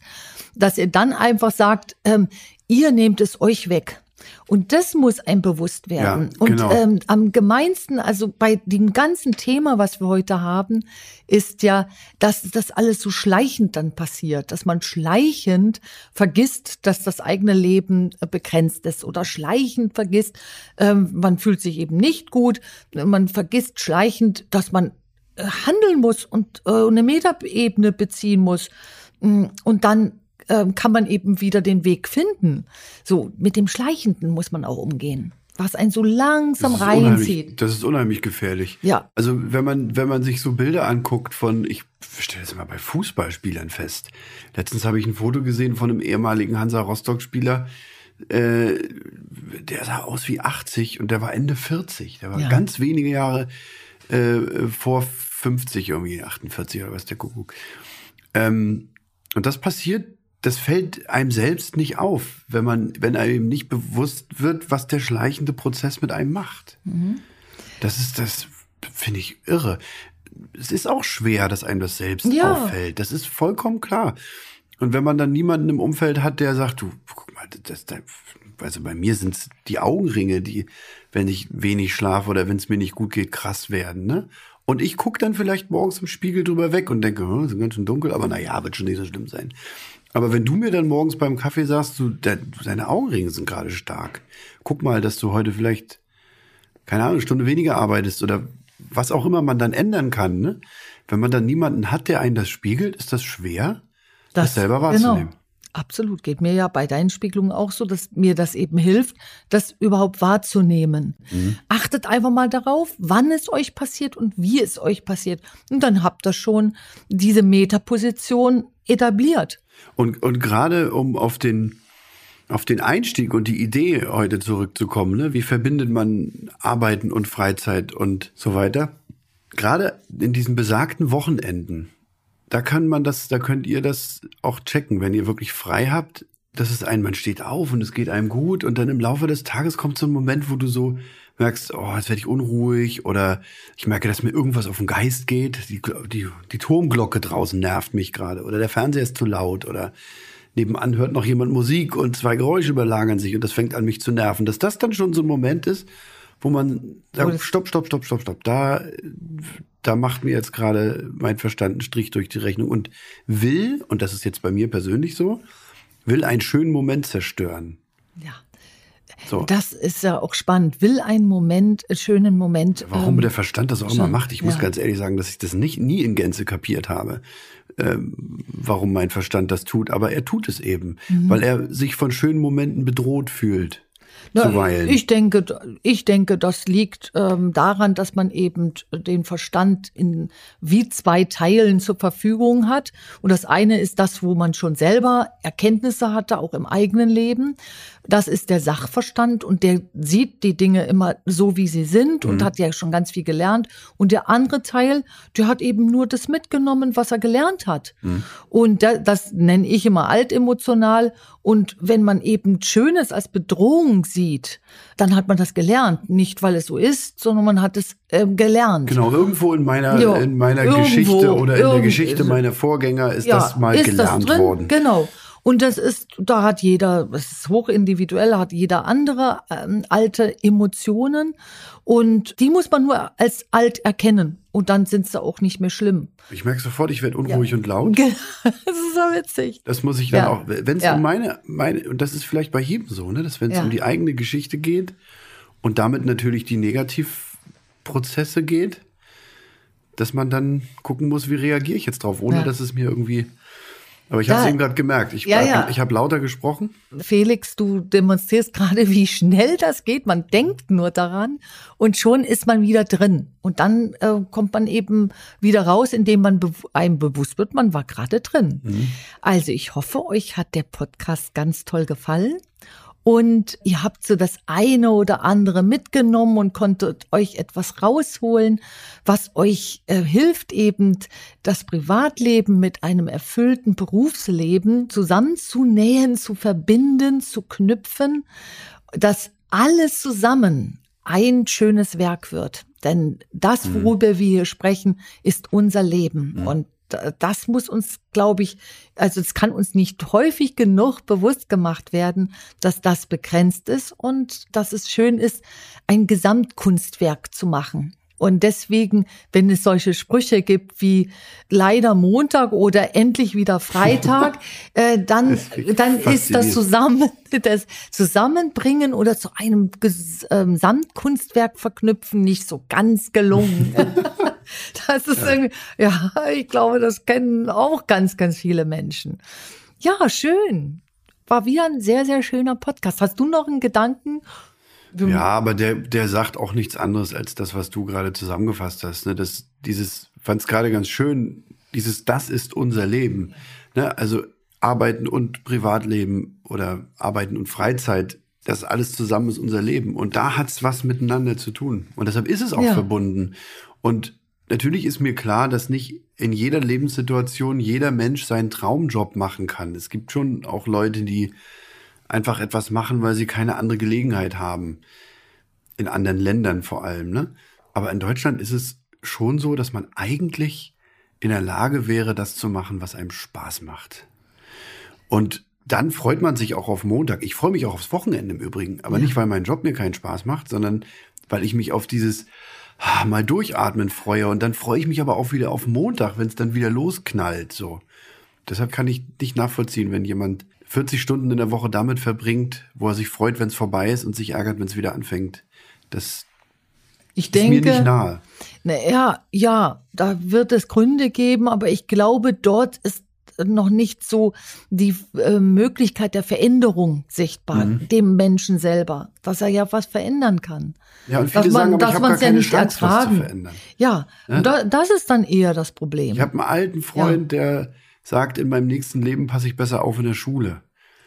dass ihr dann einfach sagt, ähm, ihr nehmt es euch weg. Und das muss einem bewusst werden. Ja, genau. Und ähm, am gemeinsten, also bei dem ganzen Thema, was wir heute haben, ist ja, dass das alles so schleichend dann passiert, dass man schleichend vergisst, dass das eigene Leben äh, begrenzt ist oder schleichend vergisst, ähm, man fühlt sich eben nicht gut, man vergisst schleichend, dass man äh, handeln muss und äh, eine Metaebene beziehen muss. Mm, und dann ähm, kann man eben wieder den Weg finden. So, mit dem Schleichenden muss man auch umgehen was einen so langsam das reinzieht. Das ist unheimlich gefährlich. Ja. Also wenn man, wenn man sich so Bilder anguckt von, ich stelle das immer bei Fußballspielern fest. Letztens habe ich ein Foto gesehen von einem ehemaligen Hansa Rostock-Spieler, äh, der sah aus wie 80 und der war Ende 40. Der war Ja. ganz wenige Jahre äh, vor 50 irgendwie, 48 oder was der Kuckuck. Ähm, und das passiert, das fällt einem selbst nicht auf, wenn man, wenn einem nicht bewusst wird, was der schleichende Prozess mit einem macht. Das ist, das finde ich irre. Es ist auch schwer, dass einem das selbst Ja. auffällt. Das ist vollkommen klar. Und wenn man dann niemanden im Umfeld hat, der sagt, du, guck mal, das, das also bei mir sind es die Augenringe, die, wenn ich wenig schlafe oder wenn es mir nicht gut geht, krass werden, ne? Und ich gucke dann vielleicht morgens im Spiegel drüber weg und denke, hm, ist ganz schön dunkel, aber naja, wird schon nicht so schlimm sein. Aber wenn du mir dann morgens beim Kaffee sagst, du, de, deine Augenringe sind gerade stark, guck mal, dass du heute vielleicht, keine Ahnung, eine Stunde weniger arbeitest oder was auch immer man dann ändern kann, ne? Wenn man dann niemanden hat, der einen das spiegelt, ist das schwer, das, selber wahrzunehmen. Genau. Absolut, geht mir ja bei deinen Spiegelungen auch so, dass mir das eben hilft, das überhaupt wahrzunehmen. Mhm. Achtet einfach mal darauf, wann es euch passiert und wie es euch passiert. Und dann habt ihr schon diese Metaposition etabliert. Und, und gerade um auf den, auf den Einstieg und die Idee heute zurückzukommen, ne? wie verbindet man Arbeiten und Freizeit und so weiter. Gerade in diesen besagten Wochenenden, da kann man das, da könnt ihr das auch checken, wenn ihr wirklich frei habt. Das ist ein, man steht auf und es geht einem gut und dann im Laufe des Tages kommt so ein Moment, wo du so merkst, oh, jetzt werde ich unruhig oder ich merke, dass mir irgendwas auf den Geist geht. Die, die, die Turmglocke draußen nervt mich gerade oder der Fernseher ist zu laut oder nebenan hört noch jemand Musik und zwei Geräusche überlagern sich und das fängt an mich zu nerven. Dass das dann schon so ein Moment ist, wo man sagt, stopp, stopp, stopp, stopp, stopp. Da, da macht mir jetzt gerade mein Verstand einen Strich durch die Rechnung und will, und das ist jetzt bei mir persönlich so, will einen schönen Moment zerstören. Ja. So. Das ist ja auch spannend. Will einen Moment, einen schönen Moment. Warum ähm, der Verstand das auch immer macht, ich muss ja. ganz ehrlich sagen, dass ich das nicht nie in Gänze kapiert habe, ähm, warum mein Verstand das tut. Aber er tut es eben, Mhm. weil er sich von schönen Momenten bedroht fühlt. Na, zuweilen. Ich denke, ich denke, das liegt ähm, daran, dass man eben den Verstand in wie zwei Teilen zur Verfügung hat. Und das eine ist das, wo man schon selber Erkenntnisse hatte, auch im eigenen Leben. Das ist der Sachverstand und der sieht die Dinge immer so, wie sie sind und Mhm. hat ja schon ganz viel gelernt. Und der andere Teil, der hat eben nur das mitgenommen, was er gelernt hat. Mhm. Und da, das nenne ich immer altemotional. Und wenn man eben Schönes als Bedrohung sieht, dann hat man das gelernt. Nicht, weil es so ist, sondern man hat es ähm, gelernt. Genau, irgendwo in meiner, Ja, in meiner irgendwo, Geschichte oder in der Geschichte meiner Vorgänger ist das mal ist gelernt drin? worden. Genau. Und das ist, da hat jeder, das ist hochindividuell, hat jeder andere ähm, alte Emotionen und die muss man nur als alt erkennen und dann sind sie auch nicht mehr schlimm. Ich merke sofort, ich werde unruhig und laut. das ist so witzig. Das muss ich dann Ja. auch, wenn es Ja. um meine, meine, und das ist vielleicht bei jedem so, ne, dass wenn es Ja. um die eigene Geschichte geht und damit natürlich die Negativprozesse geht, dass man dann gucken muss, wie reagiere ich jetzt drauf, ohne Ja. dass es mir irgendwie. Aber ich habe es eben gerade gemerkt. Ich, Ja, ja. ich habe lauter gesprochen. Felix, du demonstrierst gerade, wie schnell das geht. Man denkt nur daran und schon ist man wieder drin. Und dann äh, kommt man eben wieder raus, indem man bew einem bewusst wird, man war gerade drin. Also ich hoffe, euch hat der Podcast ganz toll gefallen. Und ihr habt so das eine oder andere mitgenommen und konntet euch etwas rausholen, was euch äh, hilft, eben das Privatleben mit einem erfüllten Berufsleben zusammenzunähen, zu verbinden, zu knüpfen, dass alles zusammen ein schönes Werk wird. Denn das, worüber wir hier sprechen, ist unser Leben. Und d- das muss uns, glaube ich, also es kann uns nicht häufig genug bewusst gemacht werden, dass das begrenzt ist und dass es schön ist, ein Gesamtkunstwerk zu machen. Und deswegen, wenn es solche Sprüche gibt wie leider Montag oder endlich wieder Freitag, äh, dann, dann ist das zusammen, das Zusammenbringen oder zu einem Ges- ähm, Gesamtkunstwerk verknüpfen nicht so ganz gelungen. Das ist irgendwie, ja, ich glaube, das kennen auch ganz, ganz viele Menschen. Ja, schön. War wieder ein sehr, sehr schöner Podcast. Hast du noch einen Gedanken? Ja, aber der, der sagt auch nichts anderes als das, was du gerade zusammengefasst hast. Ne? Das, dieses, fand es gerade ganz schön, dieses Das ist unser Leben. Ne? Also Arbeiten und Privatleben oder Arbeiten und Freizeit, das alles zusammen ist unser Leben. Und da hat's was miteinander zu tun. Und deshalb ist es auch Ja. verbunden. Und natürlich ist mir klar, dass nicht in jeder Lebenssituation jeder Mensch seinen Traumjob machen kann. Es gibt schon auch Leute, die einfach etwas machen, weil sie keine andere Gelegenheit haben. In anderen Ländern vor allem, ne? Aber in Deutschland ist es schon so, dass man eigentlich in der Lage wäre, das zu machen, was einem Spaß macht. Und dann freut man sich auch auf Montag. Ich freue mich auch aufs Wochenende im Übrigen, aber nicht, weil mein Job mir keinen Spaß macht, sondern weil ich mich auf dieses mal durchatmen freue. Und dann freue ich mich aber auch wieder auf Montag, wenn es dann wieder losknallt. So. Deshalb kann ich nicht nachvollziehen, wenn jemand 40 Stunden in der Woche damit verbringt, wo er sich freut, wenn es vorbei ist und sich ärgert, wenn es wieder anfängt. Das Ich ist mir denke, nicht nahe. Naja, ja, da wird es Gründe geben, aber ich glaube, dort ist noch nicht so die äh, Möglichkeit der Veränderung sichtbar, Mhm. dem Menschen selber, dass er ja was verändern kann. Ja, und Dass viele sagen, man- aber dass man es ja nicht Chance, ertragen. verändern. Ja, und da, das ist dann eher das Problem. Ich habe einen alten Freund, der sagt, in meinem nächsten Leben passe ich besser auf in der Schule.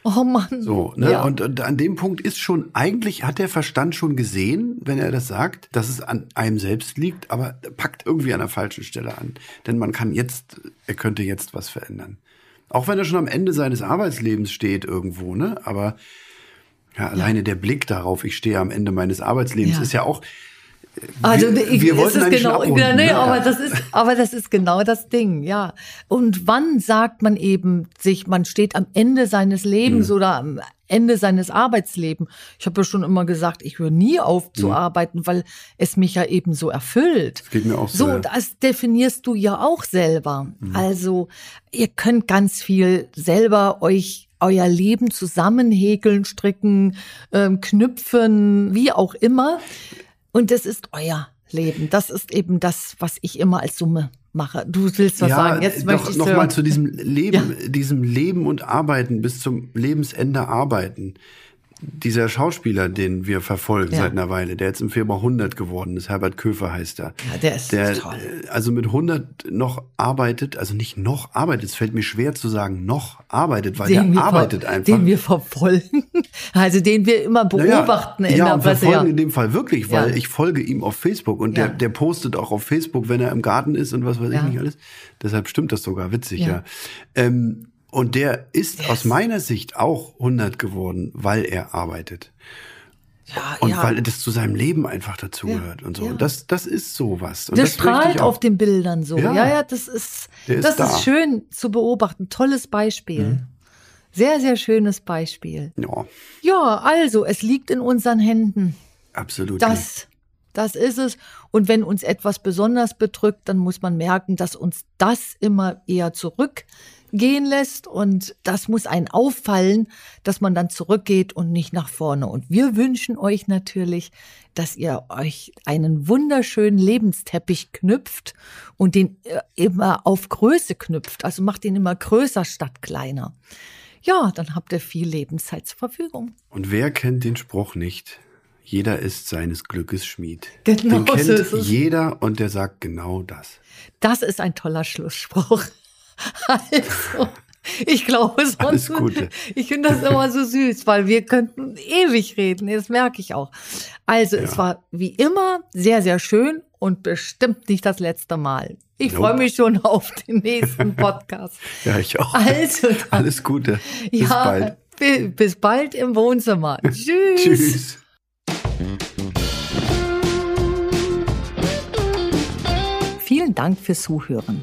Oh Mann. So, ne? Ja. Und, und an dem Punkt ist schon, eigentlich hat der Verstand schon gesehen, wenn er das sagt, dass es an einem selbst liegt, aber er packt irgendwie an der falschen Stelle an. Denn man kann jetzt, er könnte jetzt was verändern. Auch wenn er schon am Ende seines Arbeitslebens steht irgendwo, ne? Aber ja, alleine der Blick darauf, ich stehe am Ende meines Arbeitslebens, Ja. ist ja auch. Also wir, wir wollten ist genau, abrunden, nee, ne? aber das ist, aber das ist genau das Ding, ja. Und wann sagt man eben sich, man steht am Ende seines Lebens Mhm. oder am Ende seines Arbeitslebens? Ich habe ja schon immer gesagt, ich höre nie auf zu arbeiten, weil es mich ja eben so erfüllt. Das geht mir auch so, So, das definierst du ja auch selber. Mhm. Also ihr könnt ganz viel selber euch euer Leben zusammenhäkeln, stricken, ähm, knüpfen, wie auch immer. Und das ist euer Leben. Das ist eben das, was ich immer als Summe mache. Du willst was sagen. Jetzt möchte ich noch mal zu diesem Leben, diesem Leben und Arbeiten bis zum Lebensende arbeiten. Dieser Schauspieler, den wir verfolgen Ja. seit einer Weile, der jetzt im Februar 100 geworden ist, Herbert Köfer heißt er. Ja, der ist der toll. äh, also mit 100 noch arbeitet, also nicht noch arbeitet, es fällt mir schwer zu sagen, noch arbeitet, weil den der arbeitet einfach. Den wir verfolgen. Also den wir immer beobachten in ja, der und Presse. verfolgen Ja. in dem Fall wirklich, weil Ja. ich folge ihm auf Facebook und der, der postet auch auf Facebook, wenn er im Garten ist und was weiß ich nicht alles. Deshalb stimmt das sogar, witzig, Ja. ja. Ähm, und der ist Der aus meiner Sicht auch 100 geworden, weil er arbeitet. Ja, Und ja. weil das zu seinem Leben einfach dazugehört Ja, und so. Und das, das ist sowas. Und das, das strahlt auf den Bildern so. Ja, Ja. das ist, Der ist das da. ist schön zu beobachten. Tolles Beispiel. Mhm. Sehr, sehr schönes Beispiel. Ja, Ja, also, es liegt in unseren Händen. absolut. Das, das ist es. Und wenn uns etwas besonders bedrückt, dann muss man merken, dass uns das immer eher zurückgehen lässt. Und das muss einen auffallen, dass man dann zurückgeht und nicht nach vorne. Und wir wünschen euch natürlich, dass ihr euch einen wunderschönen Lebensteppich knüpft und den äh, immer auf Größe knüpft. Also macht ihn immer größer statt kleiner. Ja, dann habt ihr viel Lebenszeit zur Verfügung. Und wer kennt den Spruch nicht? Jeder ist seines Glückes Schmied. Genau den kennt so ist es. jeder und der sagt genau das. Das ist ein toller Schlussspruch. Also, ich glaube sonst. Ich finde das immer so süß, weil wir könnten ewig reden. Das merke ich auch. Also, es Ja. war wie immer sehr, sehr schön und bestimmt nicht das letzte Mal. Ich Nope. freue mich schon auf den nächsten Podcast. Ja, ich auch. Also, dann, Alles Gute. Bis ja, bald. bi- bis bald im Wohnzimmer. Tschüss. Tschüss. Vielen Dank fürs Zuhören.